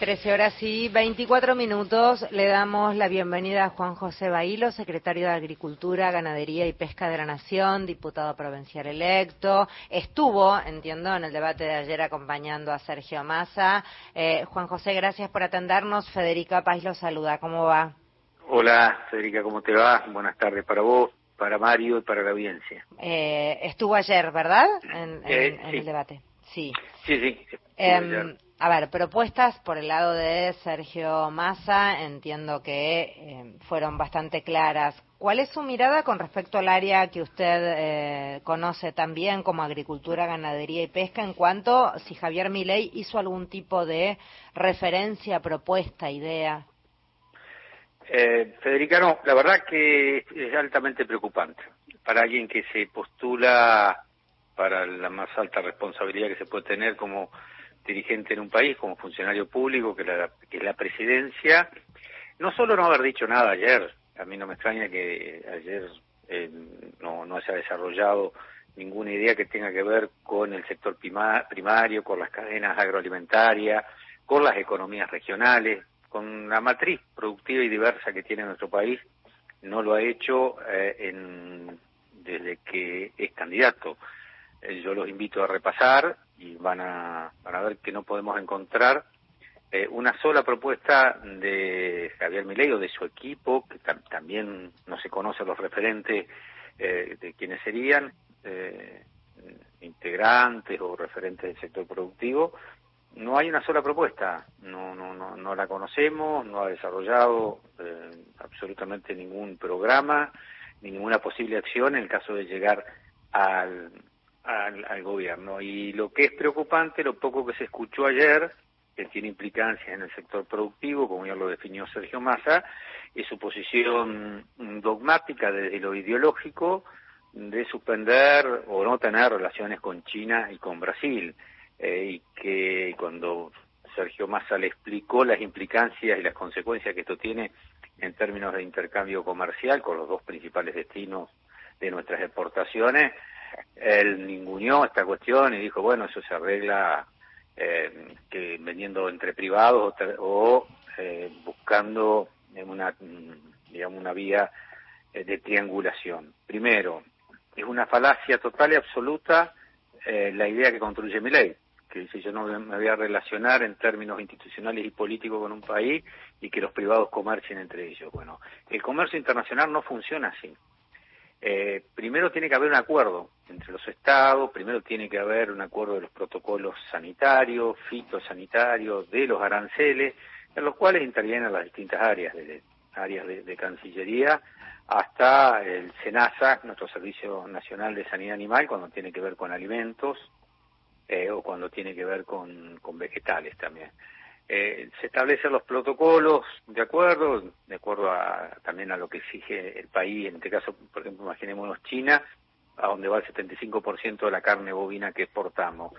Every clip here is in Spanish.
13 horas y 24 minutos. Le damos la bienvenida a Juan José Bailo, secretario de Agricultura, Ganadería y Pesca de la Nación, diputado provincial electo. Estuvo, entiendo, en el debate de ayer acompañando a Sergio Massa. Eh, Juan José, gracias por atendernos. Federica Paz lo saluda. ¿Cómo va? Hola, Federica, ¿cómo te va? Buenas tardes para vos, para Mario y para la audiencia. Eh, estuvo ayer, ¿verdad? En, Eh, sí. el debate. Sí. Sí, sí. A ver, propuestas por el lado de Sergio Massa, entiendo que em, fueron bastante claras. ¿Cuál es su mirada con respecto al área que usted eh, conoce también como agricultura, ganadería y pesca en cuanto si Javier Milei hizo algún tipo de referencia, propuesta, idea? Eh, Federica, no, la verdad que es altamente preocupante para alguien que se postula para la más alta responsabilidad que se puede tener como dirigente en un país, como funcionario público, que, la, que la presidencia. No solo no haber dicho nada ayer, a mí no me extraña que ayer eh, no, no haya desarrollado ninguna idea que tenga que ver con el sector prima- primario, con las cadenas agroalimentarias, con las economías regionales, con la matriz productiva y diversa que tiene nuestro país, no lo ha hecho eh, en- desde que es candidato. Eh, yo los invito a repasar y van a, van a ver que no podemos encontrar eh, una sola propuesta de Javier Milei o de su equipo, que tam- también no se conocen los referentes eh, de quienes serían eh, integrantes o referentes del sector productivo, no hay una sola propuesta, no, no, no, no la conocemos, no ha desarrollado eh, absolutamente ningún programa, ni ninguna posible acción en el caso de llegar al, al, al gobierno. Y lo que es preocupante, lo poco que se escuchó ayer, que tiene implicancias en el sector productivo, como ya lo definió Sergio Massa, es su posición mm, dogmática desde lo ideológico de suspender o no tener relaciones con China y con Brasil. Eh, y que cuando Sergio Massa le explicó las implicancias y las consecuencias que esto tiene en términos de intercambio comercial con los dos principales destinos de nuestras exportaciones, él ninguneó esta cuestión y dijo, bueno, eso se arregla eh, que vendiendo entre privados o, eh, buscando una, digamos, una vía eh, de triangulación. Primero, es una falacia total y absoluta eh, la idea que construye mi ley, que dice yo no me voy a relacionar en términos institucionales y políticos con un país y que los privados comercien entre ellos. Bueno, el comercio internacional no funciona así. Eh, primero tiene que haber un acuerdo entre los estados, primero tiene que haber un acuerdo de los protocolos sanitarios, fitosanitarios, de los aranceles, en los cuales intervienen las distintas áreas, desde áreas de, de Cancillería hasta el SENASA, nuestro Servicio Nacional de Sanidad Animal, cuando tiene que ver con alimentos eh, o cuando tiene que ver con vegetales también. Eh, se establecen los protocolos de acuerdo, de acuerdo a, también a lo que exige el país, en este caso, por ejemplo, imaginémonos China, a donde va el 75% de la carne bovina que exportamos.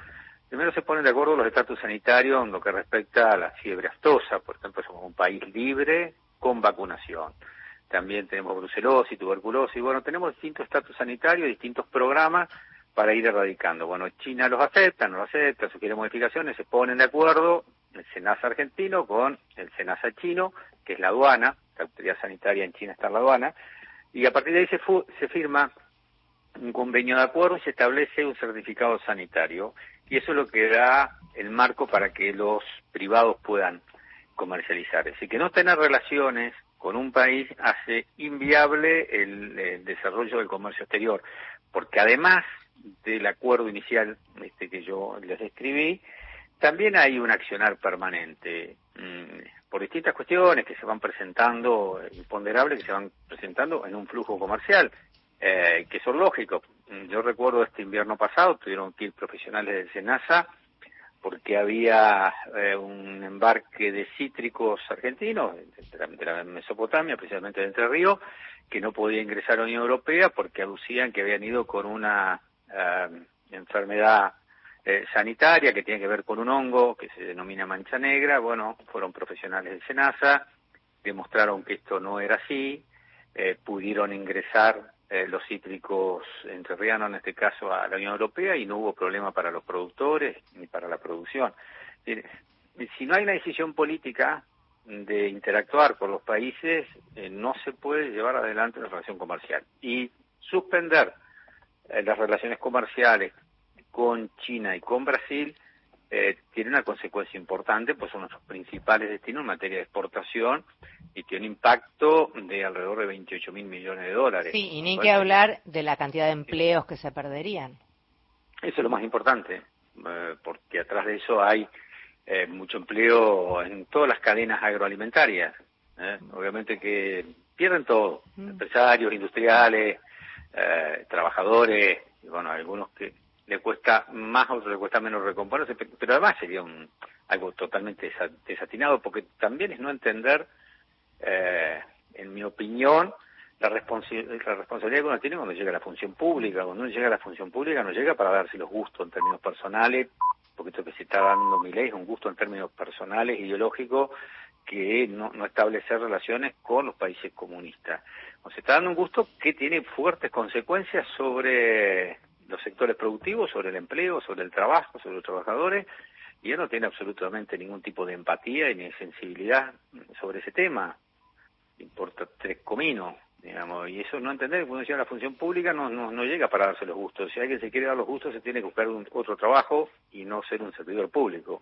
Primero se ponen de acuerdo los estatus sanitarios en lo que respecta a la fiebre aftosa, por ejemplo, somos un país libre con vacunación. También tenemos brucelosis, tuberculosis, bueno, tenemos distintos estatus sanitarios, distintos programas para ir erradicando. Bueno, China los acepta, no los acepta, sugiere modificaciones, se ponen de acuerdo el SENASA argentino con el SENASA chino, que es la aduana, la autoridad sanitaria en China está en la aduana, y a partir de ahí se, fu- se firma un convenio de acuerdo y se establece un certificado sanitario, y eso es lo que da el marco para que los privados puedan comercializar. Es decir, que no tener relaciones con un país hace inviable el, desarrollo del comercio exterior, porque además del acuerdo inicial este, que yo les describí, también hay un accionar permanente mm, por distintas cuestiones que se van presentando, eh, imponderables que se van presentando en un flujo comercial, eh, que son lógicos. Mm, Yo recuerdo este invierno pasado, tuvieron que ir profesionales del SENASA porque había eh, un embarque de cítricos argentinos de la, de la Mesopotamia, precisamente de Entre Ríos, que no podía ingresar a la Unión Europea porque aducían que habían ido con una eh, enfermedad eh, sanitaria que tiene que ver con un hongo que se denomina mancha negra. Bueno, fueron profesionales del SENASA, demostraron que esto no era así, eh, pudieron ingresar eh, los cítricos entrerrianos, en este caso, a la Unión Europea y no hubo problema para los productores ni para la producción. Mire, si no hay una decisión política de interactuar con los países, eh, no se puede llevar adelante la relación comercial. Y suspender eh, las relaciones comerciales con China y con Brasil eh, tiene una consecuencia importante, pues son nuestros principales destinos en materia de exportación y tiene un impacto de alrededor de 28 mil millones de dólares. Sí, y ni que hablar de la cantidad de empleos que se perderían. Eso es lo más importante, eh, porque atrás de eso hay eh, mucho empleo en todas las cadenas agroalimentarias. ¿eh? Obviamente que pierden todo, mm. empresarios, industriales, trabajadores, y bueno, algunos que le cuesta más, a otros le cuesta menos recomponerse, pero además sería un, algo totalmente desatinado, porque también es no entender, en mi opinión, la, la responsabilidad que uno tiene cuando llega a la función pública. Cuando uno llega a la función pública no llega para darse los gustos en términos personales, porque esto que se está dando mi ley es un gusto en términos personales, ideológicos, que no, no establece relaciones con los países comunistas. O se está dando un gusto que tiene fuertes consecuencias sobre los sectores productivos, sobre el empleo, sobre el trabajo, sobre los trabajadores, y él no tiene absolutamente ningún tipo de empatía ni de sensibilidad sobre ese tema. Importa tres cominos digamos, y eso no entender cuando llega la función pública no, no, no, llega para darse los gustos. Si alguien se quiere dar los gustos, se tiene que buscar otro trabajo y no ser un servidor público.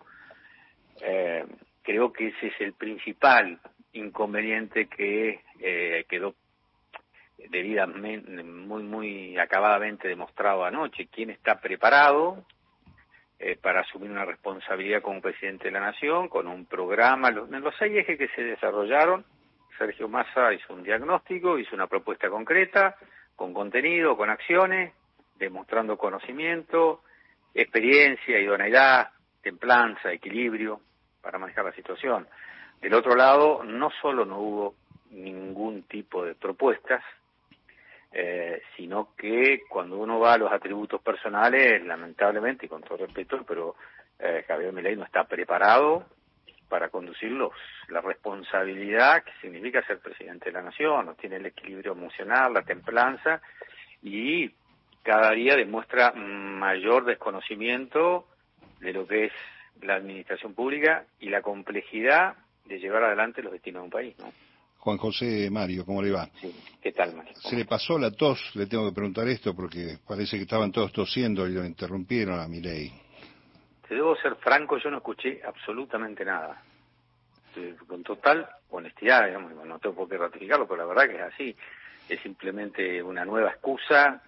Eh, creo que ese es el principal inconveniente que eh, quedó debidamente, muy, muy acabadamente demostrado anoche. ¿Quién está preparado eh, para asumir una responsabilidad como presidente de la Nación, con un programa, los, los seis ejes que se desarrollaron? Sergio Massa hizo un diagnóstico, hizo una propuesta concreta, con contenido, con acciones, demostrando conocimiento, experiencia, idoneidad, templanza, equilibrio para manejar la situación. Del otro lado, no solo no hubo ningún tipo de propuestas, eh, sino que cuando uno va a los atributos personales, lamentablemente, y con todo respeto, pero eh, Javier Milei no está preparado para conducirlos. La responsabilidad que significa ser presidente de la nación, no tiene el equilibrio emocional, la templanza y cada día demuestra mayor desconocimiento de lo que es la administración pública y la complejidad de llevar adelante los destinos de un país, ¿no? Juan José Mario, ¿cómo le va? Sí, ¿qué tal, Mario? Se le pasó la tos, le tengo que preguntar esto porque parece que estaban todos tosiendo y lo interrumpieron a mi ley debo ser franco, yo no escuché absolutamente nada. Con total honestidad, digamos, no tengo por qué ratificarlo, pero la verdad que es así. Es simplemente una nueva excusa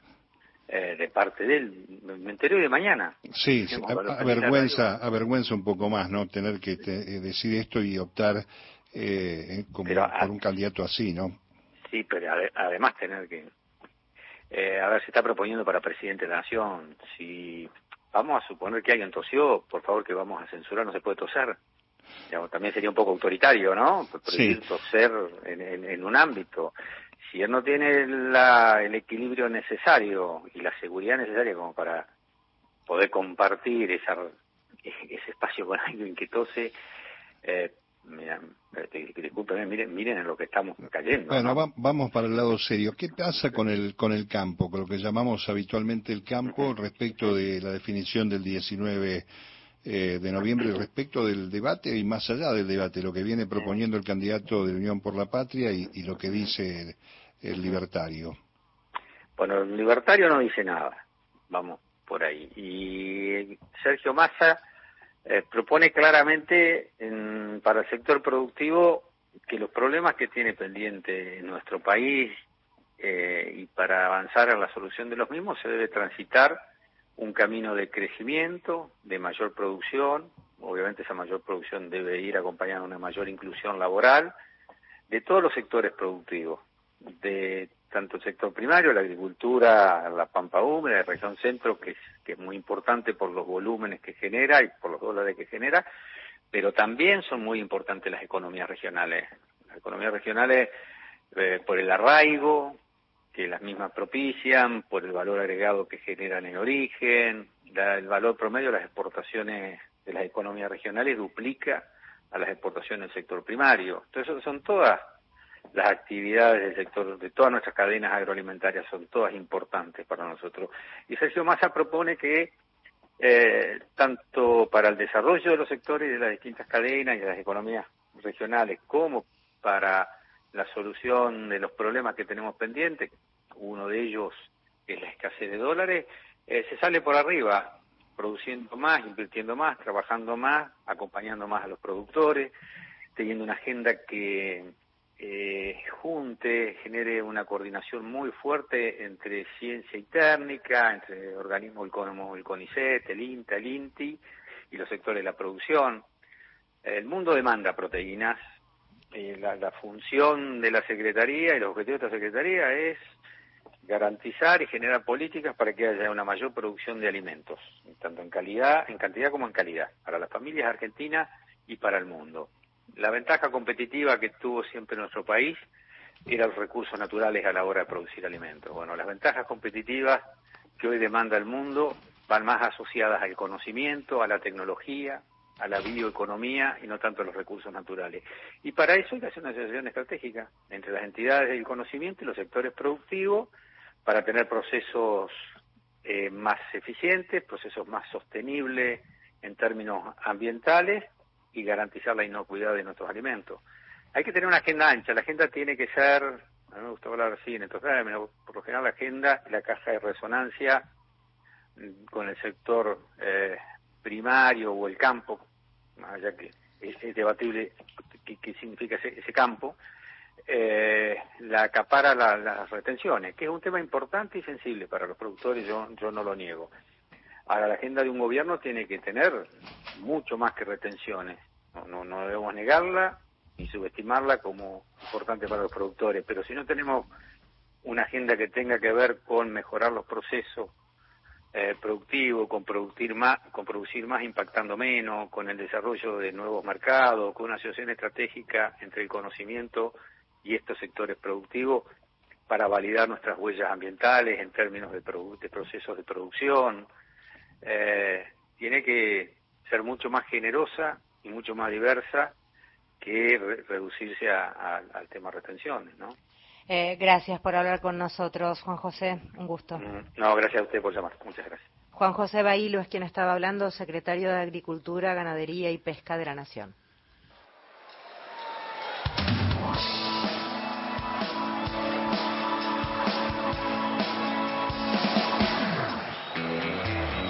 eh, de parte de él. Me enteré de mañana. Sí, avergüenza, avergüenza un poco más, ¿no? Tener que eh, decir esto y optar eh, como por un candidato así, ¿no? Sí, pero además tener que... a ver, se está proponiendo para presidente de la Nación. Si vamos a suponer que alguien tosió, por favor que vamos a censurar, no se puede toser. también sería un poco autoritario, ¿no? Sí. toser en, un ámbito. Si él no tiene la, el equilibrio necesario y la seguridad necesaria como para poder compartir esa, ese espacio con alguien que tose, eh, Mira, este, discúlpeme, miren, miren en lo que estamos cayendo. Bueno, vamos para el lado serio. ¿Qué pasa con el con el campo, con lo que llamamos habitualmente el campo, respecto de la definición del 19 eh, de noviembre, respecto del debate y más allá del debate, lo que viene proponiendo el candidato de Unión por la Patria y, lo que dice el, libertario? Bueno, el libertario no dice nada. Vamos por ahí. Y Sergio Massa eh, propone claramente para el sector productivo que los problemas que tiene pendiente nuestro país eh, y para avanzar en la solución de los mismos se debe transitar un camino de crecimiento, de mayor producción, obviamente esa mayor producción debe ir acompañada de una mayor inclusión laboral de todos los sectores productivos, de tanto el sector primario, la agricultura, la pampa húmeda, la región centro, que es, que es muy importante por los volúmenes que genera y por dólares que genera, pero también son muy importantes las economías regionales. Las economías regionales eh, por el arraigo que las mismas propician, por el valor agregado que generan en origen, el valor promedio de las exportaciones de las economías regionales duplica a las exportaciones del sector primario. Entonces son todas las actividades del sector, de todas nuestras cadenas agroalimentarias son todas importantes para nosotros. Y Sergio Massa propone que eh, tanto para el desarrollo de los sectores de las distintas cadenas y de las economías regionales, como para la solución de los problemas que tenemos pendientes, uno de ellos es la escasez de dólares, eh, se sale por arriba, produciendo más, invirtiendo más, trabajando más, acompañando más a los productores, teniendo una agenda que eh, junte, genere una coordinación muy fuerte entre ciencia y técnica, entre organismos como el CONICET, el INTA, el INTI y los sectores de la producción. El mundo demanda proteínas. y la, la función de la Secretaría y los objetivos de esta Secretaría es garantizar y generar políticas para que haya una mayor producción de alimentos, tanto en calidad, en cantidad como en calidad, para las familias argentinas y para el mundo. La ventaja competitiva que tuvo siempre nuestro país era los recursos naturales a la hora de producir alimentos. Bueno, las ventajas competitivas que hoy demanda el mundo van más asociadas al conocimiento, a la tecnología, a la bioeconomía y no tanto a los recursos naturales. Y para eso hay que hacer una asociación estratégica entre las entidades del conocimiento y los sectores productivos para tener procesos eh, más eficientes, procesos más sostenibles en términos ambientales y garantizar la inocuidad de nuestros alimentos. Hay que tener una agenda ancha, la agenda tiene que ser, a mí me gusta hablar así en estos términos, por lo general la agenda, la caja de resonancia con el sector eh, primario o el campo, ya que es, debatible qué, significa ese campo, eh, la acapara las retenciones, que es un tema importante y sensible para los productores, yo, yo no lo niego. Ahora, la agenda de un gobierno tiene que tener mucho más que retenciones. No, no, debemos negarla ni subestimarla como importante para los productores, pero si no tenemos una agenda que tenga que ver con mejorar los procesos eh, productivos, con producir más, con producir más impactando menos, con el desarrollo de nuevos mercados, con una asociación estratégica entre el conocimiento y estos sectores productivos para validar nuestras huellas ambientales en términos de, procesos de producción. Eh, tiene que ser mucho más generosa y mucho más diversa que reducirse al tema retenciones, ¿no? Eh, gracias por hablar con nosotros, Juan José. Un gusto. Mm, no, gracias a usted por llamar. Muchas gracias. Juan José Bailo es quien estaba hablando, secretario de Agricultura, Ganadería y Pesca de la Nación.